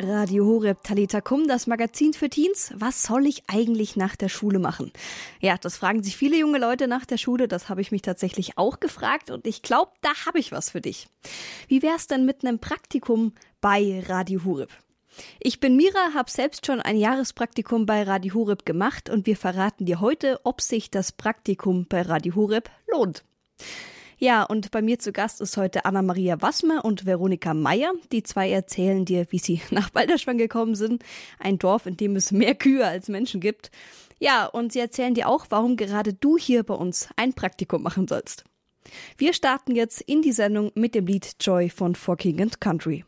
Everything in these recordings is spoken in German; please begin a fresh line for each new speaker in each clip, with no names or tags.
Radio Horeb Talita Kum, das Magazin für Teens. Was soll ich eigentlich nach der Schule machen? Ja, das fragen sich viele junge Leute nach der Schule. Das habe ich mich tatsächlich auch gefragt und ich glaube, da habe ich was für dich. Wie wär's denn mit einem Praktikum bei Radio Horeb? Ich bin Mira, habe selbst schon ein Jahrespraktikum bei Radio Horeb gemacht und wir verraten dir heute, ob sich das Praktikum bei Radio Horeb lohnt. Ja, und bei mir zu Gast ist heute Anna-Maria Wassmer und Veronika Meyer. Die zwei erzählen dir, wie sie nach Balderschwang gekommen sind. Ein Dorf, in dem es mehr Kühe als Menschen gibt. Ja, und sie erzählen dir auch, warum gerade du hier bei uns ein Praktikum machen sollst. Wir starten jetzt in die Sendung mit dem Lied Joy von For King and Country.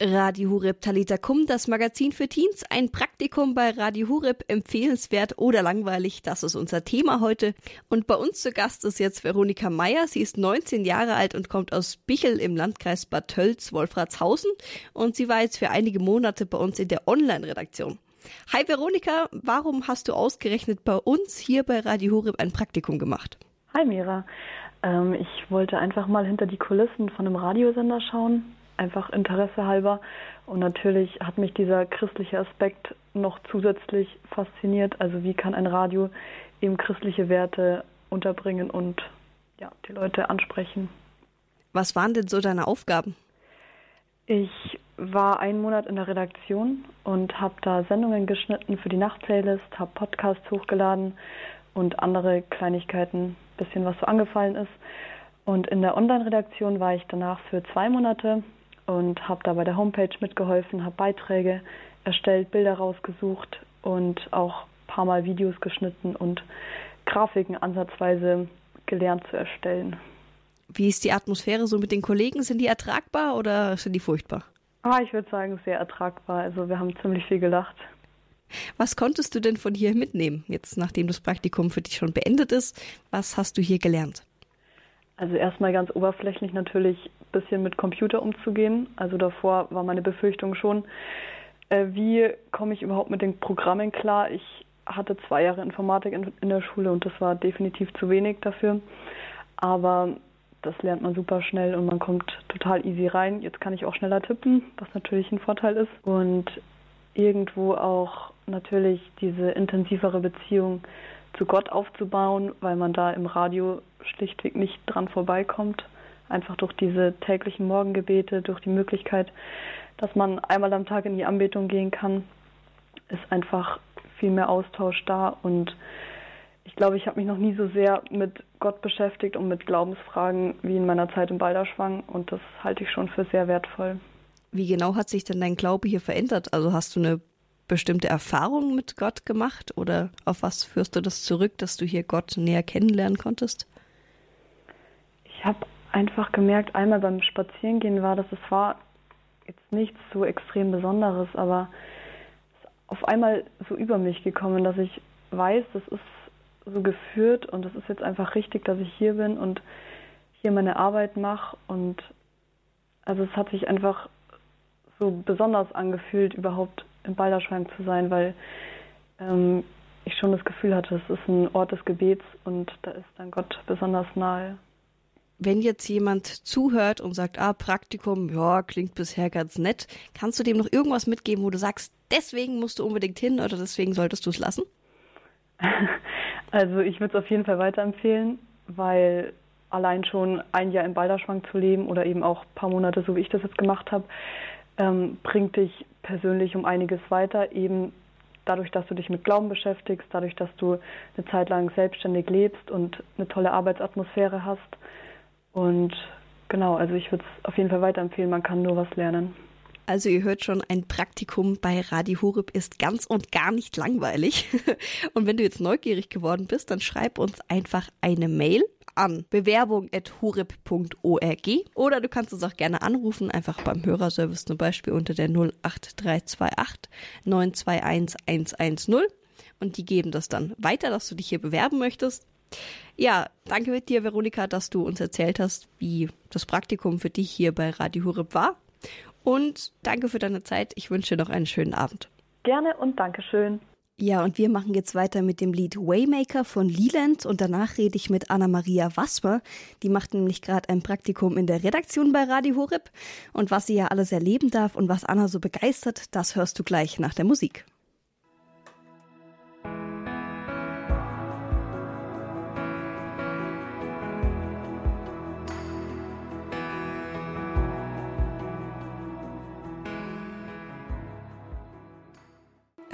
Radio Hureb Talita Kum, das Magazin für Teens, ein Praktikum bei Radio Hureb, empfehlenswert oder langweilig, das ist unser Thema heute. Und bei uns zu Gast ist jetzt Veronika Meyer, sie ist 19 Jahre alt und kommt aus Bichel im Landkreis Bad Tölz, Wolfratshausen und sie war jetzt für einige Monate bei uns in der Online-Redaktion. Hi Veronika, warum hast du ausgerechnet bei uns hier bei Radio Hureb ein Praktikum gemacht?
Hi Mira. Ähm, ich wollte einfach mal hinter die Kulissen von einem Radiosender schauen, einfach Interesse halber. Und natürlich hat mich dieser christliche Aspekt noch zusätzlich fasziniert. Also wie kann ein Radio eben christliche Werte unterbringen und ja, die Leute ansprechen.
Was waren denn so deine Aufgaben?
Ich war einen Monat in der Redaktion und habe da Sendungen geschnitten für die Nachtplaylist, habe Podcasts hochgeladen und andere Kleinigkeiten bisschen was so angefallen ist. Und in der Online-Redaktion war ich danach für zwei Monate und habe da bei der Homepage mitgeholfen, habe Beiträge erstellt, Bilder rausgesucht und auch ein paar Mal Videos geschnitten und Grafiken ansatzweise gelernt zu erstellen.
Wie ist die Atmosphäre so mit den Kollegen? Sind die ertragbar oder sind die furchtbar?
Ah, ich würde sagen, sehr ertragbar. Also wir haben ziemlich viel gelacht.
Was konntest du denn von hier mitnehmen, jetzt nachdem das Praktikum für dich schon beendet ist? Was hast du hier gelernt?
Also erstmal ganz oberflächlich natürlich ein bisschen mit Computer umzugehen. Also davor war meine Befürchtung schon, äh, wie komme ich überhaupt mit den Programmen klar? Ich hatte zwei Jahre Informatik in, in der Schule und das war definitiv zu wenig dafür. Aber das lernt man super schnell und man kommt total easy rein. Jetzt kann ich auch schneller tippen, was natürlich ein Vorteil ist. Und irgendwo auch natürlich diese intensivere Beziehung zu Gott aufzubauen, weil man da im Radio schlichtweg nicht dran vorbeikommt. Einfach durch diese täglichen Morgengebete, durch die Möglichkeit, dass man einmal am Tag in die Anbetung gehen kann, ist einfach viel mehr Austausch da. Und ich glaube, ich habe mich noch nie so sehr mit Gott beschäftigt und mit Glaubensfragen wie in meiner Zeit im Balderschwang. Und das halte ich schon für sehr wertvoll.
Wie genau hat sich denn dein Glaube hier verändert? Also hast du eine bestimmte Erfahrung mit Gott gemacht oder auf was führst du das zurück, dass du hier Gott näher kennenlernen konntest?
Ich habe einfach gemerkt, einmal beim Spazierengehen war, dass es war jetzt nichts so extrem Besonderes, aber auf einmal so über mich gekommen, dass ich weiß, das ist so geführt und es ist jetzt einfach richtig, dass ich hier bin und hier meine Arbeit mache und also es hat sich einfach so besonders angefühlt, überhaupt im Balderschwang zu sein, weil ähm, ich schon das Gefühl hatte, es ist ein Ort des Gebets und da ist dann Gott besonders nahe.
Wenn jetzt jemand zuhört und sagt, ah, Praktikum, ja, klingt bisher ganz nett, kannst du dem noch irgendwas mitgeben, wo du sagst, deswegen musst du unbedingt hin oder deswegen solltest du es lassen?
Also ich würde es auf jeden Fall weiterempfehlen, weil allein schon ein Jahr im Balderschwang zu leben oder eben auch ein paar Monate, so wie ich das jetzt gemacht habe, ähm, bringt dich persönlich um einiges weiter, eben dadurch, dass du dich mit Glauben beschäftigst, dadurch, dass du eine Zeit lang selbstständig lebst und eine tolle Arbeitsatmosphäre hast. Und genau, also ich würde es auf jeden Fall weiterempfehlen, man kann nur was lernen.
Also ihr hört schon, ein Praktikum bei Radio Horeb ist ganz und gar nicht langweilig. Und wenn du jetzt neugierig geworden bist, dann schreib uns einfach eine Mail an bewerbung.horeb.org oder du kannst uns auch gerne anrufen, einfach beim Hörerservice zum Beispiel unter der 08328 921 110 und die geben das dann weiter, dass du dich hier bewerben möchtest. Ja, danke dir, Veronika, dass du uns erzählt hast, wie das Praktikum für dich hier bei Radio Horeb war. Und danke für deine Zeit. Ich wünsche dir noch einen schönen Abend.
Gerne und Dankeschön.
Ja, und wir machen jetzt weiter mit dem Lied Waymaker von Leland und danach rede ich mit Anna-Maria Wasmer. Die macht nämlich gerade ein Praktikum in der Redaktion bei Radio Horeb. Und was sie ja alles erleben darf und was Anna so begeistert, das hörst du gleich nach der Musik.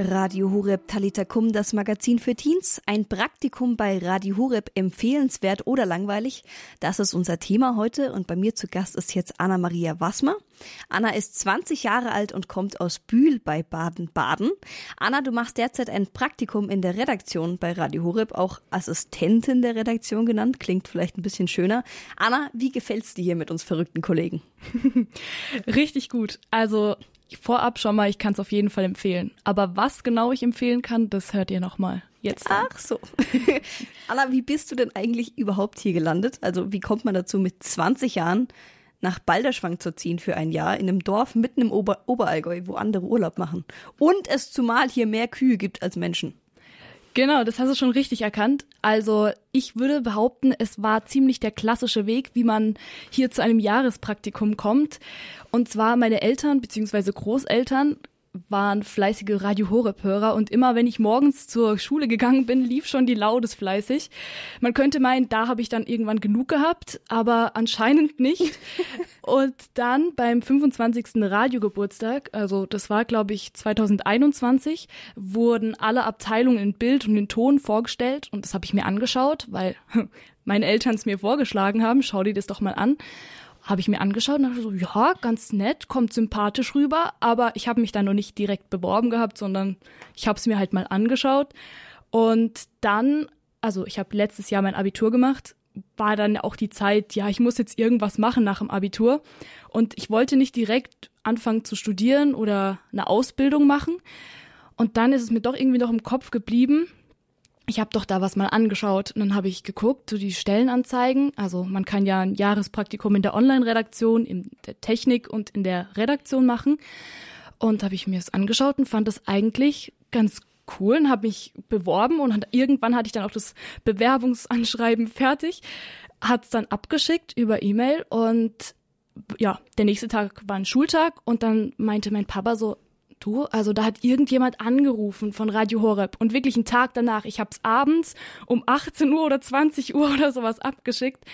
Radio Horeb Talitakum, das Magazin für Teens. Ein Praktikum bei Radio Horeb empfehlenswert oder langweilig? Das ist unser Thema heute und bei mir zu Gast ist jetzt Anna-Maria Wassmer. Anna ist 20 Jahre alt und kommt aus Bühl bei Baden-Baden. Anna, du machst derzeit ein Praktikum in der Redaktion bei Radio Horeb, auch Assistentin der Redaktion genannt. Klingt vielleicht ein bisschen schöner. Anna, wie gefällt's dir hier mit uns verrückten Kollegen?
Richtig gut. Also vorab schon mal, ich kann es auf jeden Fall empfehlen. Aber was genau ich empfehlen kann, das hört ihr nochmal. Jetzt.
Dann. Ach so. Anna, wie bist du denn eigentlich überhaupt hier gelandet? Also wie kommt man dazu, mit 20 Jahren nach Balderschwang zu ziehen für ein Jahr in einem Dorf mitten im Ober Oberallgäu, wo andere Urlaub machen? Und es zumal hier mehr Kühe gibt als Menschen.
Genau, das hast du schon richtig erkannt. Also ich würde behaupten, es war ziemlich der klassische Weg, wie man hier zu einem Jahrespraktikum kommt. Und zwar meine Eltern bzw. Großeltern waren fleißige Radio Horeb Hörer und immer wenn ich morgens zur Schule gegangen bin, lief schon die Laudes fleißig. Man könnte meinen, da habe ich dann irgendwann genug gehabt, aber anscheinend nicht. und dann beim 25. Radiogeburtstag, also das war glaube ich 2021, wurden alle Abteilungen in Bild und in Ton vorgestellt und das habe ich mir angeschaut, weil meine Eltern es mir vorgeschlagen haben. Schau dir das doch mal an habe ich mir angeschaut und dachte so, ja, ganz nett, kommt sympathisch rüber, aber ich habe mich da noch nicht direkt beworben gehabt, sondern ich habe es mir halt mal angeschaut. Und dann, also ich habe letztes Jahr mein Abitur gemacht, war dann auch die Zeit, ja, ich muss jetzt irgendwas machen nach dem Abitur. Und ich wollte nicht direkt anfangen zu studieren oder eine Ausbildung machen. Und dann ist es mir doch irgendwie noch im Kopf geblieben, ich habe doch da was mal angeschaut und dann habe ich geguckt, so die Stellenanzeigen. Also man kann ja ein Jahrespraktikum in der Online-Redaktion, in der Technik und in der Redaktion machen. Und habe ich mir das angeschaut und fand das eigentlich ganz cool und habe mich beworben und irgendwann hatte ich dann auch das Bewerbungsanschreiben fertig, hat es dann abgeschickt über E-Mail und ja, der nächste Tag war ein Schultag und dann meinte mein Papa so, du, also da hat irgendjemand angerufen von Radio Horeb. Und wirklich einen Tag danach, ich hab's abends um 18 Uhr oder 20 Uhr oder sowas abgeschickt.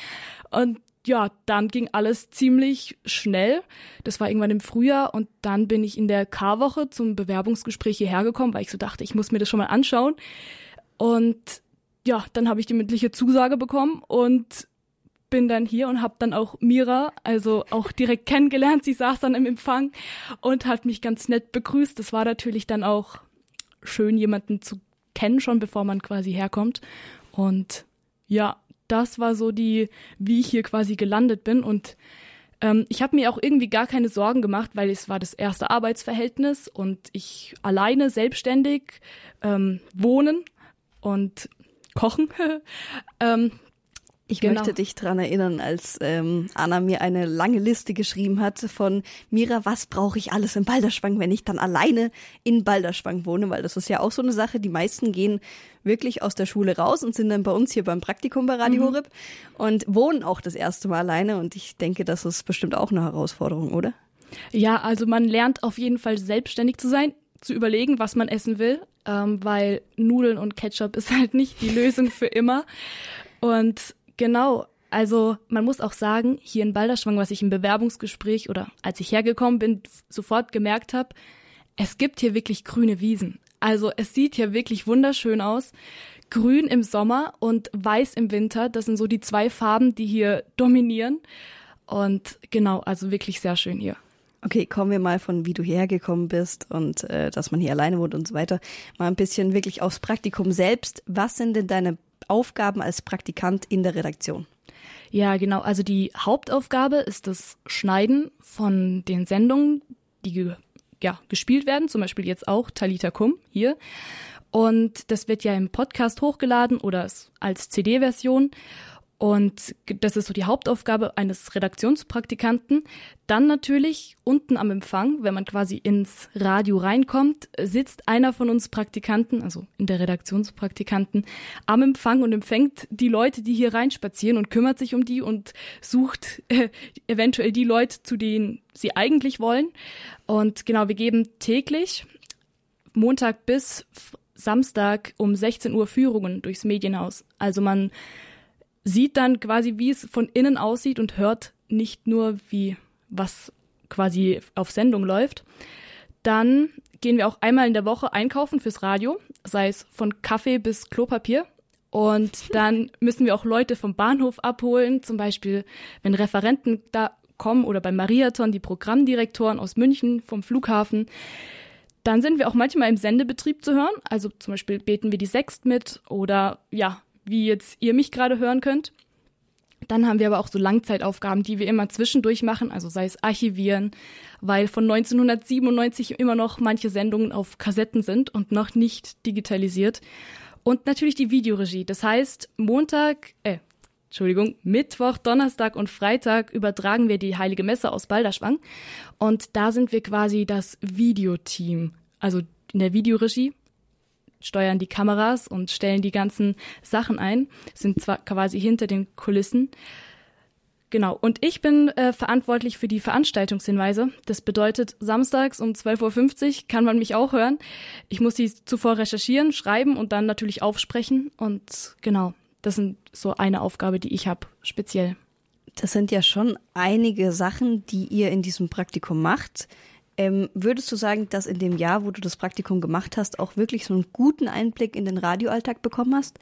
Und ja, dann ging alles ziemlich schnell. Das war irgendwann im Frühjahr. Und dann bin ich in der K-Woche zum Bewerbungsgespräch hierher gekommen, weil ich so dachte, ich muss mir das schon mal anschauen. Und ja, dann habe ich die mündliche Zusage bekommen. Und bin dann hier und habe dann auch Mira, also auch direkt kennengelernt. Sie saß dann im Empfang und hat mich ganz nett begrüßt. Das war natürlich dann auch schön, jemanden zu kennen, schon bevor man quasi herkommt. Und ja, das war so die, wie ich hier quasi gelandet bin. Und ähm, ich habe mir auch irgendwie gar keine Sorgen gemacht, weil es war das erste Arbeitsverhältnis und ich alleine selbstständig ähm, wohnen und kochen. ähm,
ich genau. möchte dich dran erinnern, als ähm, Anna mir eine lange Liste geschrieben hat von Mira, was brauche ich alles in Balderschwang, wenn ich dann alleine in Balderschwang wohne, weil das ist ja auch so eine Sache. Die meisten gehen wirklich aus der Schule raus und sind dann bei uns hier beim Praktikum bei Radio mhm. Horeb und wohnen auch das erste Mal alleine. Und ich denke, das ist bestimmt auch eine Herausforderung, oder?
Ja, also man lernt auf jeden Fall selbstständig zu sein, zu überlegen, was man essen will, ähm, weil Nudeln und Ketchup ist halt nicht die Lösung für immer. Und Genau. Also man muss auch sagen, hier in Balderschwang, was ich im Bewerbungsgespräch oder als ich hergekommen bin, sofort gemerkt habe, es gibt hier wirklich grüne Wiesen. Also es sieht hier wirklich wunderschön aus. Grün im Sommer und weiß im Winter, das sind so die zwei Farben, die hier dominieren. Und genau, also wirklich sehr schön hier.
Okay, kommen wir mal von wie du hierher gekommen bist und äh, dass man hier alleine wohnt und so weiter, mal ein bisschen wirklich aufs Praktikum selbst. Was sind denn deine Aufgaben als Praktikant in der Redaktion?
Ja, genau. Also die Hauptaufgabe ist das Schneiden von den Sendungen, die ja, gespielt werden, zum Beispiel jetzt auch Talita Kum hier. Und das wird ja im Podcast hochgeladen oder als CD-Version. Und das ist so die Hauptaufgabe eines Redaktionspraktikanten. Dann natürlich unten am Empfang, wenn man quasi ins Radio reinkommt, sitzt einer von uns Praktikanten, also in der Redaktionspraktikanten, am Empfang und empfängt die Leute, die hier reinspazieren und kümmert sich um die und sucht äh, eventuell die Leute, zu denen sie eigentlich wollen. Und genau, wir geben täglich Montag bis Samstag um 16 Uhr Führungen durchs Medienhaus. Also man sieht dann quasi, wie es von innen aussieht und hört nicht nur, wie was quasi auf Sendung läuft. Dann gehen wir auch einmal in der Woche einkaufen fürs Radio, sei es von Kaffee bis Klopapier. Und dann müssen wir auch Leute vom Bahnhof abholen, zum Beispiel, wenn Referenten da kommen oder beim Mariathon die Programmdirektoren aus München vom Flughafen. Dann sind wir auch manchmal im Sendebetrieb zu hören. Also zum Beispiel beten wir die Sext mit oder ja, wie jetzt ihr mich gerade hören könnt. Dann haben wir aber auch so Langzeitaufgaben, die wir immer zwischendurch machen, also sei es archivieren, weil von 1997 immer noch manche Sendungen auf Kassetten sind und noch nicht digitalisiert. Und natürlich die Videoregie. Das heißt, Montag, äh, Entschuldigung, Mittwoch, Donnerstag und Freitag übertragen wir die Heilige Messe aus Balderschwang. Und da sind wir quasi das Videoteam. Also in der Videoregie steuern die Kameras und stellen die ganzen Sachen ein, sind zwar quasi hinter den Kulissen. Genau, und ich bin äh, verantwortlich für die Veranstaltungshinweise. Das bedeutet, samstags um 12.50 Uhr kann man mich auch hören. Ich muss die zuvor recherchieren, schreiben und dann natürlich aufsprechen. Und genau, das sind so eine Aufgabe, die ich habe, speziell.
Das sind ja schon einige Sachen, die ihr in diesem Praktikum macht. Ähm, würdest du sagen, dass in dem Jahr, wo du das Praktikum gemacht hast, auch wirklich so einen guten Einblick in den Radioalltag bekommen hast?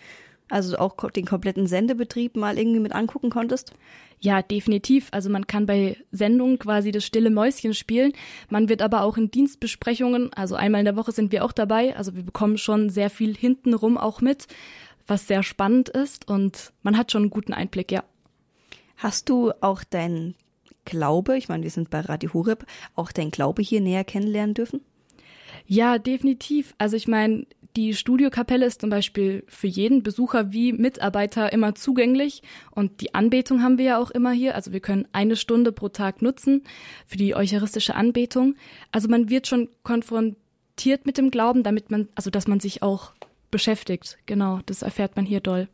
Also auch den kompletten Sendebetrieb mal irgendwie mit angucken konntest?
Ja, definitiv. Also man kann bei Sendungen quasi das stille Mäuschen spielen. Man wird aber auch in Dienstbesprechungen, also einmal in der Woche sind wir auch dabei. Also wir bekommen schon sehr viel hintenrum auch mit, was sehr spannend ist und man hat schon einen guten Einblick, ja.
Hast du auch deinen Glaube, ich meine, wir sind bei Radio Horeb, auch dein Glaube hier näher kennenlernen dürfen?
Ja, definitiv. Also ich meine, die Studiokapelle ist zum Beispiel für jeden Besucher wie Mitarbeiter immer zugänglich und die Anbetung haben wir ja auch immer hier. Also wir können eine Stunde pro Tag nutzen für die eucharistische Anbetung. Also man wird schon konfrontiert mit dem Glauben, damit man, also dass man sich auch beschäftigt. Genau, das erfährt man hier doll.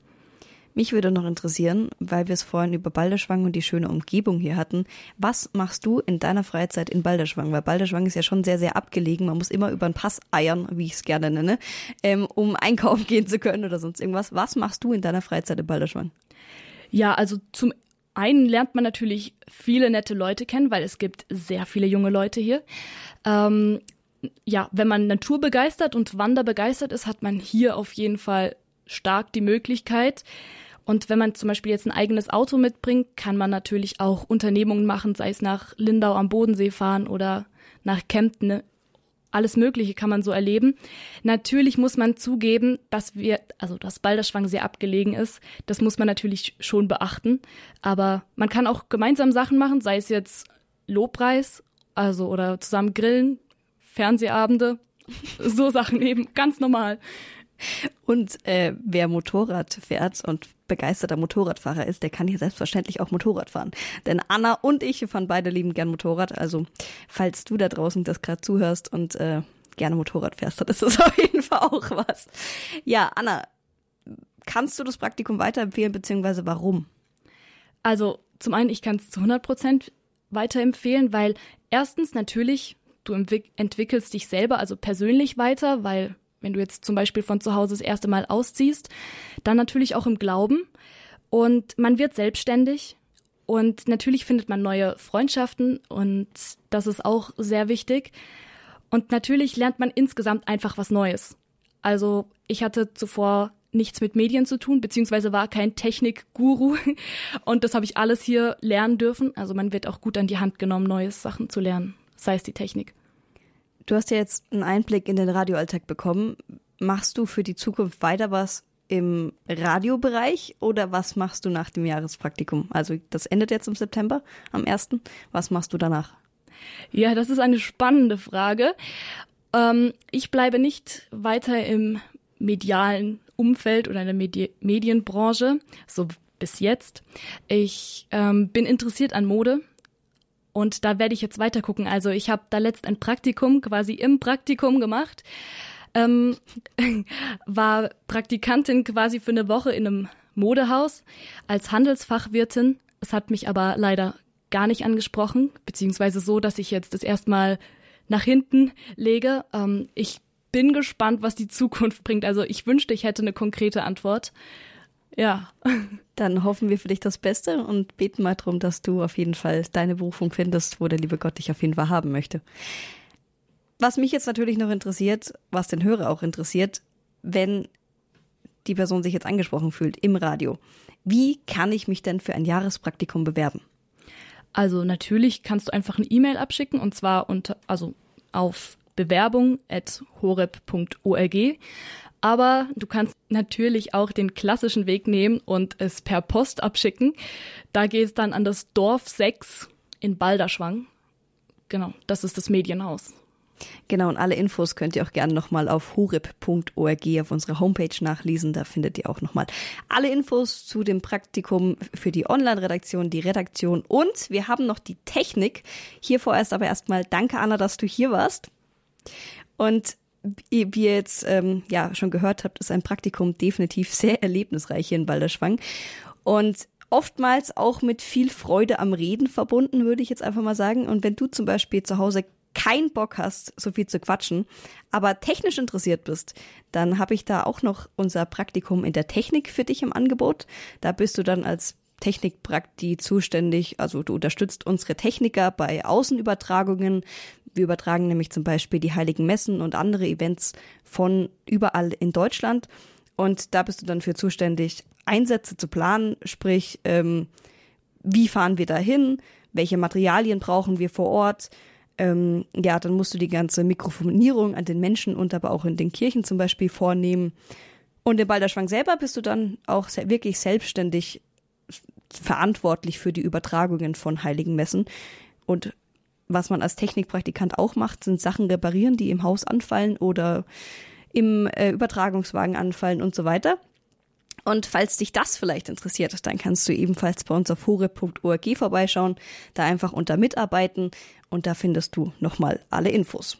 Mich würde noch interessieren, weil wir es vorhin über Balderschwang und die schöne Umgebung hier hatten. Was machst du in deiner Freizeit in Balderschwang? Weil Balderschwang ist ja schon sehr, sehr abgelegen. Man muss immer über einen Pass eiern, wie ich es gerne nenne, ähm, um einkaufen gehen zu können oder sonst irgendwas. Was machst du in deiner Freizeit in Balderschwang?
Ja, also zum einen lernt man natürlich viele nette Leute kennen, weil es gibt sehr viele junge Leute hier. Ähm, ja, wenn man naturbegeistert und wanderbegeistert ist, hat man hier auf jeden Fall stark die Möglichkeit. Und wenn man zum Beispiel jetzt ein eigenes Auto mitbringt, kann man natürlich auch Unternehmungen machen, sei es nach Lindau am Bodensee fahren oder nach Kempten. Ne? Alles Mögliche kann man so erleben. Natürlich muss man zugeben, dass wir, also dass Balderschwang sehr abgelegen ist. Das muss man natürlich schon beachten. Aber man kann auch gemeinsam Sachen machen, sei es jetzt Lobpreis, also oder zusammen grillen, Fernsehabende, so Sachen eben, ganz normal.
Und äh, wer Motorrad fährt und begeisterter Motorradfahrer ist, der kann hier selbstverständlich auch Motorrad fahren. Denn Anna und ich fahren beide lieben gern Motorrad. Also falls du da draußen das gerade zuhörst und äh, gerne Motorrad fährst, dann ist das auf jeden Fall auch was. Ja, Anna, kannst du das Praktikum weiterempfehlen, beziehungsweise warum?
Also zum einen, ich kann es zu 100 Prozent weiterempfehlen, weil erstens natürlich, du entwickelst dich selber, also persönlich weiter, weil wenn du jetzt zum Beispiel von zu Hause das erste Mal ausziehst, dann natürlich auch im Glauben. Und man wird selbstständig und natürlich findet man neue Freundschaften und das ist auch sehr wichtig. Und natürlich lernt man insgesamt einfach was Neues. Also ich hatte zuvor nichts mit Medien zu tun, beziehungsweise war kein Technikguru. Und das habe ich alles hier lernen dürfen. Also man wird auch gut an die Hand genommen, neue Sachen zu lernen, sei es die Technik.
Du hast ja jetzt einen Einblick in den Radioalltag bekommen. Machst du für die Zukunft weiter was im Radiobereich oder was machst du nach dem Jahrespraktikum? Also das endet jetzt im September, am 1. Was machst du danach?
Ja, das ist eine spannende Frage. Ähm, ich bleibe nicht weiter im medialen Umfeld oder in der Medi Medienbranche, so bis jetzt. Ich ähm, bin interessiert an Mode und da werde ich jetzt weiter gucken. Also ich habe da letzt ein Praktikum quasi im Praktikum gemacht. Ähm, war Praktikantin quasi für eine Woche in einem Modehaus als Handelsfachwirtin. Es hat mich aber leider gar nicht angesprochen, beziehungsweise so, dass ich jetzt das erstmal nach hinten lege. Ähm, ich bin gespannt, was die Zukunft bringt. Also ich wünschte, ich hätte eine konkrete Antwort. Ja.
Dann hoffen wir für dich das Beste und beten mal darum, dass du auf jeden Fall deine Berufung findest, wo der liebe Gott dich auf jeden Fall haben möchte. Was mich jetzt natürlich noch interessiert, was den Hörer auch interessiert, wenn die Person sich jetzt angesprochen fühlt im Radio, wie kann ich mich denn für ein Jahrespraktikum bewerben?
Also natürlich kannst du einfach eine E-Mail abschicken und zwar unter, also auf bewerbung.horeb.org. Aber du kannst natürlich auch den klassischen Weg nehmen und es per Post abschicken. Da geht es dann an das Dorf 6 in Balderschwang. Genau, das ist das Medienhaus.
Genau, und alle Infos könnt ihr auch gerne nochmal auf hurip.org auf unserer Homepage nachlesen. Da findet ihr auch nochmal alle Infos zu dem Praktikum für die Online-Redaktion, die Redaktion und wir haben noch die Technik. Hier vorerst aber erstmal danke, Anna, dass du hier warst. Und wie ihr jetzt ähm, ja schon gehört habt, ist ein Praktikum definitiv sehr erlebnisreich hier in Balderschwang. Und oftmals auch mit viel Freude am Reden verbunden, würde ich jetzt einfach mal sagen. Und wenn du zum Beispiel zu Hause keinen Bock hast, so viel zu quatschen, aber technisch interessiert bist, dann habe ich da auch noch unser Praktikum in der Technik für dich im Angebot. Da bist du dann als Technikprakti zuständig, also du unterstützt unsere Techniker bei Außenübertragungen. Wir übertragen nämlich zum Beispiel die Heiligen Messen und andere Events von überall in Deutschland. Und da bist du dann für zuständig, Einsätze zu planen, sprich, ähm, wie fahren wir dahin, welche Materialien brauchen wir vor Ort, ähm, ja, dann musst du die ganze Mikrofonierung an den Menschen und aber auch in den Kirchen zum Beispiel vornehmen. Und im Balderschwang selber bist du dann auch wirklich selbstständig verantwortlich für die Übertragungen von heiligen Messen. Und was man als Technikpraktikant auch macht, sind Sachen reparieren, die im Haus anfallen oder im äh, Übertragungswagen anfallen und so weiter. Und falls dich das vielleicht interessiert, dann kannst du ebenfalls bei uns auf hore.org vorbeischauen, da einfach unter Mitarbeiten und da findest du nochmal alle Infos.